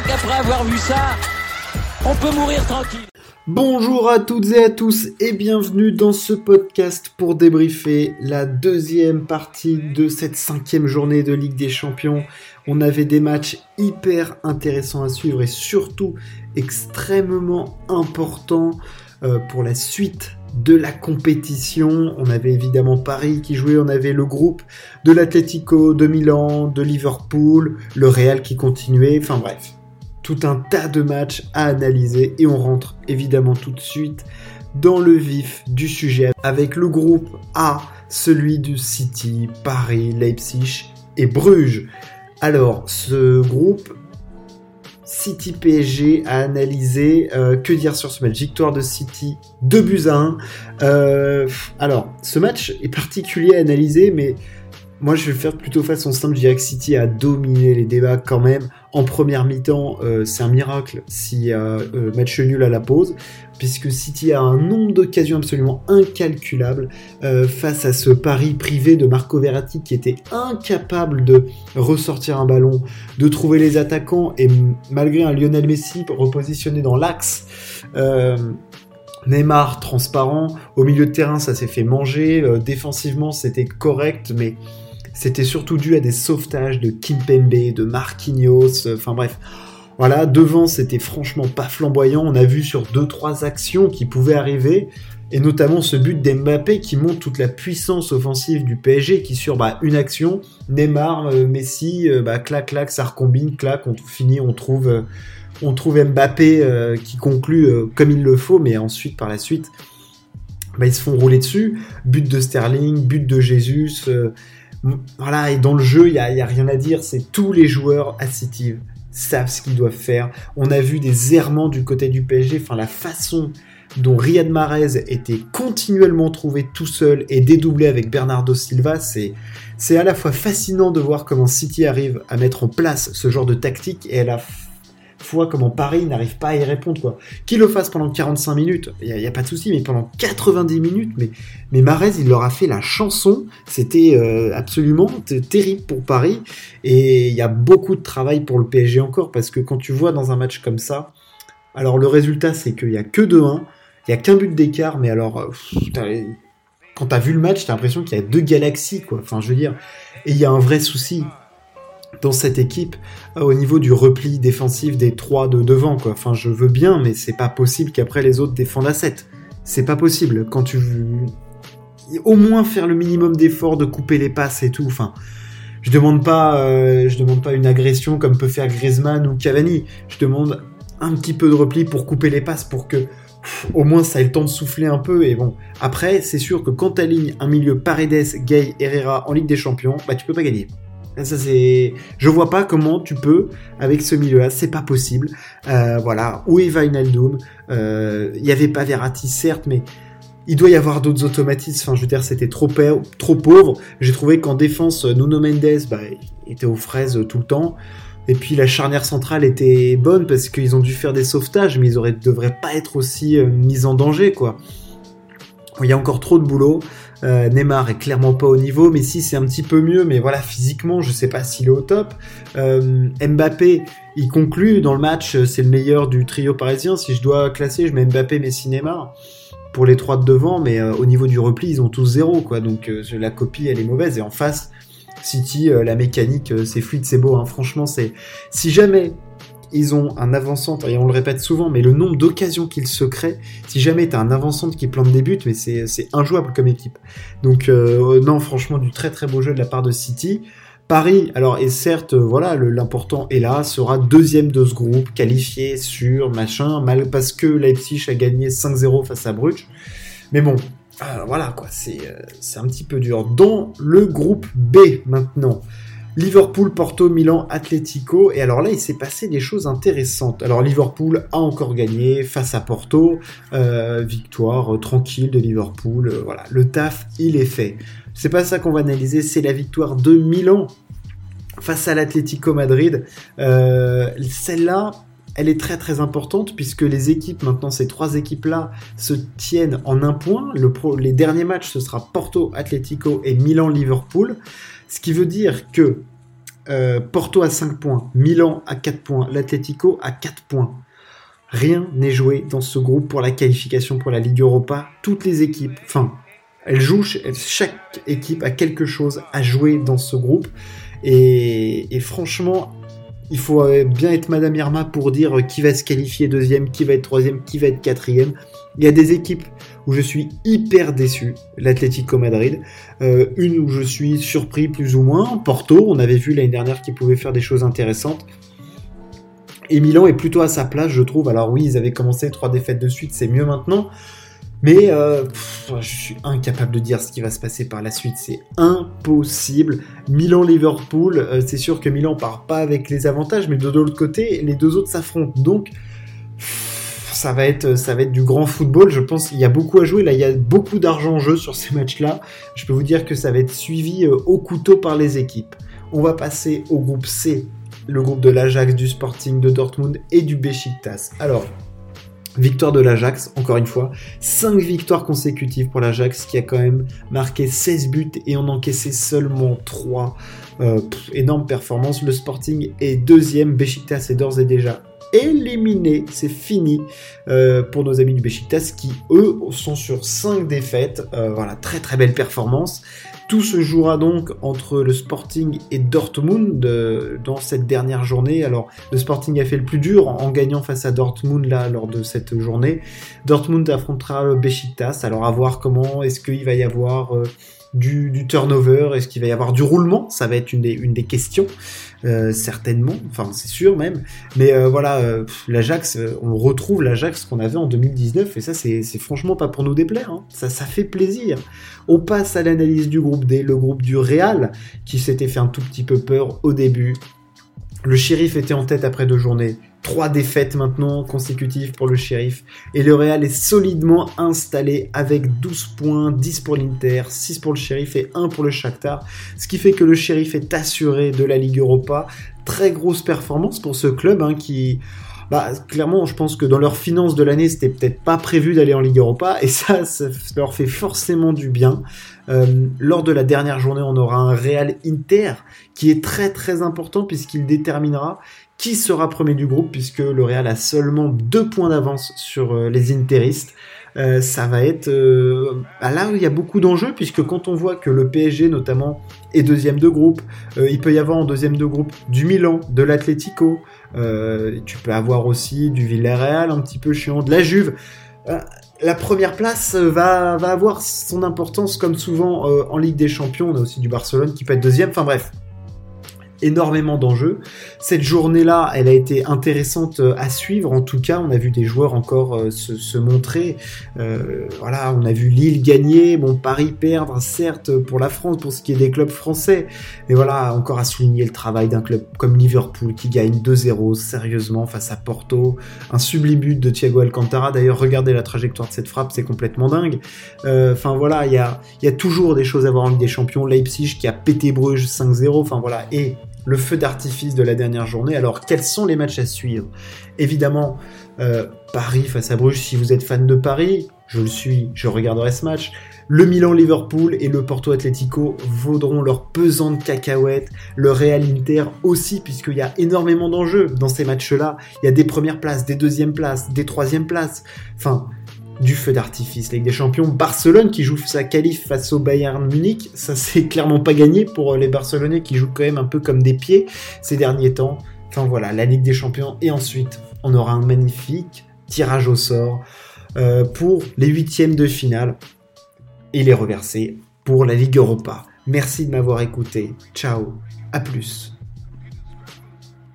crois qu'après avoir vu ça, on peut mourir tranquille. Bonjour à toutes et à tous et bienvenue dans ce podcast pour débriefer la deuxième partie de cette cinquième journée de Ligue des Champions. On avait des matchs hyper intéressants à suivre et surtout extrêmement importants euh, pour la suite de la compétition. On avait évidemment Paris qui jouait, on avait le groupe de l'Atlético, de Milan, de Liverpool, le Real qui continuait, enfin bref, tout un tas de matchs à analyser et on rentre évidemment tout de suite dans le vif du sujet avec le groupe A, celui du City, Paris, Leipzig et Bruges. Alors, ce groupe City PSG a analysé. Euh, que dire sur ce match? Victoire de City, 2 buts à 1. Euh, alors, ce match est particulier à analyser, mais moi je vais faire plutôt façon simple. Je dirais que City a dominé les débats quand même. En première mi-temps, euh, c'est un miracle s'il y a match nul à la pause puisque City a un nombre d'occasions absolument incalculable euh, face à ce pari privé de Marco Verratti qui était incapable de ressortir un ballon, de trouver les attaquants et malgré un Lionel Messi repositionné dans l'axe. Euh, Neymar transparent, au milieu de terrain ça s'est fait manger, euh, défensivement c'était correct mais c'était surtout dû à des sauvetages de Kimpembe, de Marquinhos, enfin bref, voilà, devant, c'était franchement pas flamboyant. On a vu sur deux trois actions qui pouvaient arriver, et notamment ce but d'Mbappé qui montre toute la puissance offensive du PSG, qui sur bah, une action, Neymar, euh, Messi, euh, bah, clac, clac, ça recombine, clac, on finit, on trouve, euh, on trouve Mbappé qui conclut comme il le faut, mais ensuite, par la suite, bah, ils se font rouler dessus. But de Sterling, but de Jésus. Voilà, et dans le jeu, il n'y a, rien à dire, c'est tous les joueurs à City savent ce qu'ils doivent faire. On a vu des errements du côté du PSG, enfin la façon dont Riyad Mahrez était continuellement trouvé tout seul et dédoublé avec Bernardo Silva, c'est c'est à la fois fascinant de voir comment City arrive à mettre en place ce genre de tactique et à la fois comment Paris n'arrive pas à y répondre. Quoi. Qu'il le fasse pendant 45 minutes, il n'y a, pas de souci, mais pendant 90 minutes, mais, mais Marez, il leur a fait la chanson. C'était euh, absolument terrible pour Paris. Et il y a beaucoup de travail pour le PSG encore, parce que quand tu vois dans un match comme ça, alors le résultat, c'est qu'il n'y a que 2-1, il n'y a qu'un but d'écart, mais alors... Euh, quand tu as vu le match, tu as l'impression qu'il y a deux galaxies, quoi. Enfin, je veux dire, et il y a un vrai souci dans cette équipe euh, au niveau du repli défensif des trois de devant quoi. Enfin je veux bien mais c'est pas possible qu'après les autres défendent à 7. C'est pas possible quand tu veux au moins faire le minimum d'efforts de couper les passes et tout. Enfin je demande pas euh, je demande pas une agression comme peut faire Griezmann ou Cavani. Je demande un petit peu de repli pour couper les passes pour que au moins ça ait le temps de souffler un peu et bon après c'est sûr que quand tu alignes un milieu Paredes, Gay, Herrera en Ligue des Champions bah tu peux pas gagner ça je vois pas comment tu peux avec ce milieu-là, c'est pas possible. Euh, voilà, où est Vinaldoom euh, Il y avait pas Verratti certes, mais il doit y avoir d'autres automatismes. Enfin, je veux dire, c'était trop, trop pauvre. J'ai trouvé qu'en défense, Nuno Mendes bah, était aux fraises tout le temps. Et puis la charnière centrale était bonne parce qu'ils ont dû faire des sauvetages, mais ils auraient, devraient pas être aussi euh, mis en danger, quoi. Il y a encore trop de boulot. Euh, Neymar est clairement pas au niveau, mais si c'est un petit peu mieux, mais voilà, physiquement, je sais pas s'il est au top. Euh, Mbappé, il conclut dans le match, c'est le meilleur du trio parisien. Si je dois classer, je mets Mbappé, Messi, Neymar pour les trois de devant, mais euh, au niveau du repli, ils ont tous zéro, quoi. Donc la copie, elle est mauvaise. Et en face, City, la mécanique, c'est fluide, c'est beau. Hein. Franchement, c'est si jamais ils ont un avant-centre, et on le répète souvent, mais le nombre d'occasions qu'ils se créent, si jamais t'as un avant-centre qui plante des buts, mais c'est injouable comme équipe. Donc euh, non, franchement, du très très beau jeu de la part de City. Paris, alors, et certes, voilà, l'important est là, sera deuxième de ce groupe, qualifié sur machin, mal parce que Leipzig a gagné 5-0 face à Bruges. Mais bon, euh, voilà, quoi, euh, c'est un petit peu dur. Dans le groupe B, maintenant, Liverpool, Porto, Milan, Atletico. Et alors là, il s'est passé des choses intéressantes. Alors Liverpool a encore gagné face à Porto. Euh, victoire euh, tranquille de Liverpool. Euh, voilà, le taf, il est fait. C'est pas ça qu'on va analyser, c'est la victoire de Milan face à l'Atlético Madrid. Celle-là, elle est très très importante puisque les équipes, maintenant ces trois équipes-là, se tiennent en un point. Le les derniers matchs, ce sera Porto, Atlético et Milan-Liverpool. Ce qui veut dire que euh, Porto à 5 points, Milan à 4 points, l'Atletico à 4 points. Rien n'est joué dans ce groupe pour la qualification pour la Ligue Europa. Toutes les équipes, enfin, elles jouent, chaque équipe a quelque chose à jouer dans ce groupe. Et franchement, il faut euh, bien être Madame Irma pour dire qui va se qualifier deuxième, qui va être troisième, qui va être quatrième. Il y a des équipes où je suis hyper déçu, l'Atlético Madrid. Euh, une où je suis surpris plus ou moins, Porto, on avait vu l'année dernière qu'ils pouvaient faire des choses intéressantes. Et Milan est plutôt à sa place, je trouve. Alors oui, ils avaient commencé trois défaites de suite, c'est mieux maintenant. Mais euh, je suis incapable de dire ce qui va se passer par la suite. C'est impossible. Milan-Liverpool, euh, c'est sûr que Milan part pas avec les avantages, mais de l'autre côté, les deux autres s'affrontent. Donc, ça va être, ça va être du grand football. Je pense qu'il y a beaucoup à jouer. Là, il y a beaucoup d'argent en jeu sur ces matchs-là. Je peux vous dire que ça va être suivi euh, au couteau par les équipes. On va passer au groupe C, le groupe de l'Ajax, du Sporting, de Dortmund et du Besiktas. Alors, Victoire de l'Ajax, encore une fois. 5 victoires consécutives pour l'Ajax qui a quand même marqué 16 buts et en encaissé seulement 3. Euh, énorme performance. Le Sporting est deuxième. Besiktas est d'ores et déjà éliminé. C'est fini euh, pour nos amis du Besiktas qui, eux, sont sur 5 défaites. Euh, voilà, très très belle performance. Tout se jouera donc entre le Sporting et Dortmund euh, dans cette dernière journée. Alors, le Sporting a fait le plus dur en gagnant face à Dortmund là lors de cette journée. Dortmund affrontera le Besiktas. Alors, à voir comment est-ce qu'il va y avoir du, turnover Est-ce qu'il va y avoir du roulement? Ça va être une des, questions, euh, certainement. Enfin, c'est sûr même. Mais euh, voilà, euh, l'Ajax, on retrouve l'Ajax qu'on avait en 2019, et ça, c'est franchement pas pour nous déplaire. Hein. Ça, ça fait plaisir. On passe à l'analyse du groupe D, le groupe du Real, qui s'était fait un tout petit peu peur au début. Le shérif était en tête après deux journées. Trois défaites maintenant consécutives pour le shérif. Et le Real est solidement installé avec 12 points, 10 pour l'Inter, 6 pour le shérif et 1 pour le Shakhtar. Ce qui fait que le shérif est assuré de la Ligue Europa. Très grosse performance pour ce club hein, qui... Bah, clairement, je pense que dans leurs finances de l'année, c'était peut-être pas prévu d'aller en Ligue Europa, et ça, ça leur fait forcément du bien. Euh, lors de la dernière journée, on aura un Real Inter qui est très très important puisqu'il déterminera qui sera premier du groupe, puisque le Real a seulement deux points d'avance sur euh, les Interistes. Euh, ça va être bah là il y a beaucoup d'enjeux, puisque quand on voit que le PSG notamment est deuxième de groupe, il peut y avoir en deuxième de groupe du Milan, de l'Atlético, tu peux avoir aussi du Villarreal un petit peu chiant, de la Juve. la première place va, avoir son importance comme souvent en Ligue des Champions. On a aussi du Barcelone qui peut être deuxième. Enfin bref, énormément d'enjeux. Cette journée-là, elle a été intéressante euh, à suivre. En tout cas, on a vu des joueurs encore euh, se, montrer. Euh, voilà, on a vu Lille gagner, bon Paris perdre, certes pour la France, pour ce qui est des clubs français. Mais voilà, encore à souligner le travail d'un club comme Liverpool qui gagne 2-0 sérieusement face à Porto. Un sublime but de Thiago Alcantara. D'ailleurs, regardez la trajectoire de cette frappe, c'est complètement dingue. Enfin voilà, il y a, y a toujours des choses à voir en Ligue des Champions. Leipzig qui a pété Bruges 5-0. Enfin voilà, et le feu d'artifice de la dernière journée. Alors, quels sont les matchs à suivre? Évidemment, euh, Paris face à Bruges, si vous êtes fan de Paris, je le suis, je regarderai ce match. Le Milan-Liverpool et le Porto Atletico vaudront leur pesante cacahuète. Le Real Inter aussi, puisqu'il y a énormément d'enjeux dans ces matchs-là. Il y a des premières places, des deuxièmes places, des troisièmes places. Enfin, du feu d'artifice. Ligue des Champions, Barcelone qui joue sa qualif face au Bayern Munich, ça c'est clairement pas gagné pour les Barcelonais qui jouent quand même un peu comme des pieds ces derniers temps. Enfin voilà, la Ligue des Champions et ensuite on aura un magnifique tirage au sort euh, pour les huitièmes de finale et les reverser pour la Ligue Europa. Merci de m'avoir écouté. Ciao, à plus.